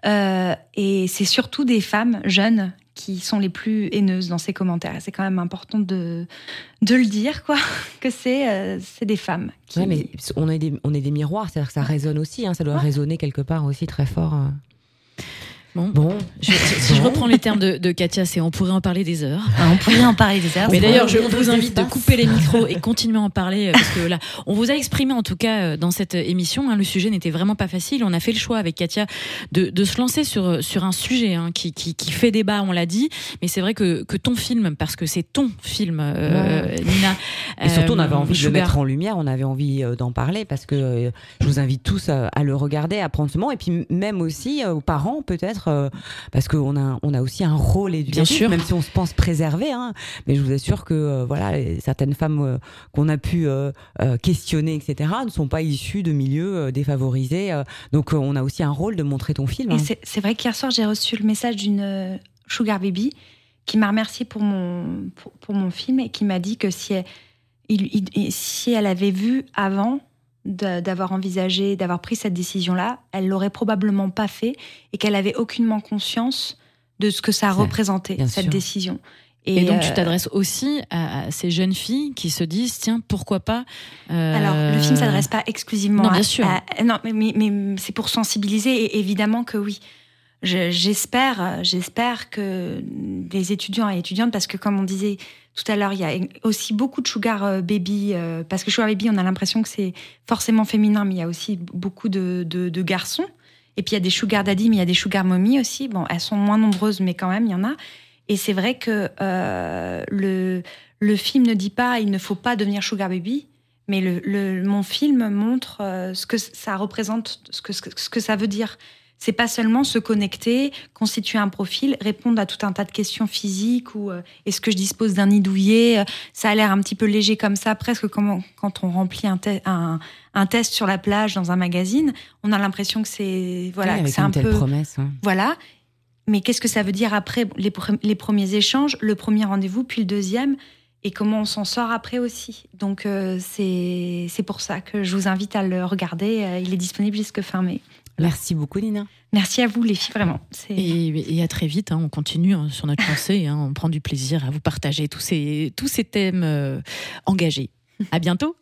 euh, et c'est surtout des femmes jeunes qui sont les plus haineuses dans ces commentaires. C'est quand même important de de le dire quoi, que c'est euh, c'est des femmes. Qui... Ouais, mais on est des, on est des miroirs, c'est-à-dire que ça résonne aussi, hein, ça doit Ouais. résonner quelque part aussi très fort. Euh. Bon. Bon, Je- si je reprends les termes de, de Katia, c'est on pourrait en parler des heures. on pourrait en parler des heures. Mais d'ailleurs, je vous invite de couper les micros et continuer à en parler euh, parce que là, on vous a exprimé en tout cas euh, dans cette émission. hein, le sujet n'était vraiment pas facile. On a fait le choix avec Katia de, de se lancer sur sur un sujet hein, qui, qui qui fait débat. On l'a dit, mais c'est vrai que que ton film, parce que c'est ton film, euh, Nina. Et surtout, on euh, avait envie de le mettre en lumière, on avait envie euh, d'en parler parce que euh, je vous invite tous à, à le regarder, à prendre ce moment. Et puis, même aussi euh, aux parents, peut-être, peut-être, euh, parce qu'on a, on a aussi un rôle éducatif, sûr. même si on se pense préservé. Hein, mais je vous assure que euh, voilà, les- certaines femmes euh, qu'on a pu questionner, etc., ne sont pas issues de milieux défavorisés. donc, on a aussi un rôle de montrer ton film. Et hein. c'est vrai qu'hier soir, j'ai reçu le message d'une Sugar Baby qui m'a remercié pour mon, pour, pour mon film et qui m'a dit que si elle, il- il- si elle avait vu avant d'avoir envisagé, d'avoir pris cette décision-là, elle l'aurait probablement pas fait et qu'elle avait aucunement conscience de ce que ça représentait, bien cette sûr. décision. Et, donc, tu euh, t'adresses aussi à, à ces jeunes filles qui se disent tiens, pourquoi pas. euh, Alors, le film s'adresse pas exclusivement Non, à, bien sûr. à- non, mais, mais- mais c'est pour sensibiliser, et évidemment que oui. Je- J'espère, j'espère que les étudiants et étudiantes, parce que comme on disait tout à l'heure, il y a aussi beaucoup de sugar euh, baby, euh, parce que sugar baby, on a l'impression que c'est forcément féminin, mais il y a aussi beaucoup de, garçons. Et puis il y a des sugar daddy, mais il y a des sugar mommy aussi. Bon, elles sont moins nombreuses, mais quand même, il y en a. Et c'est vrai que euh, le, film ne dit pas il ne faut pas devenir sugar baby, mais mon film montre ce que ça représente, ce que ça veut dire. C'est pas seulement se connecter, constituer un profil, répondre à tout un tas de questions physiques ou euh, est-ce que je dispose d'un nid douillet Euh, Ça a l'air un petit peu léger comme ça, presque comme on- quand on remplit un, te- un, un test sur la plage dans un magazine. On a l'impression que c'est voilà, Oui, c'est un telle peu promesse. hein. voilà. Mais qu'est-ce que ça veut dire après les, pre- les premiers échanges, le premier rendez-vous, puis le deuxième, et comment on s'en sort après aussi? Donc euh, c'est c'est pour ça que je vous invite à le regarder. Euh, il est disponible jusque fin mai. Merci beaucoup, Nina. Merci à vous les filles, vraiment. Et à très vite, hein, on continue hein, sur notre lancée, hein, on prend du plaisir à vous partager tous ces, tous ces thèmes euh, engagés. À bientôt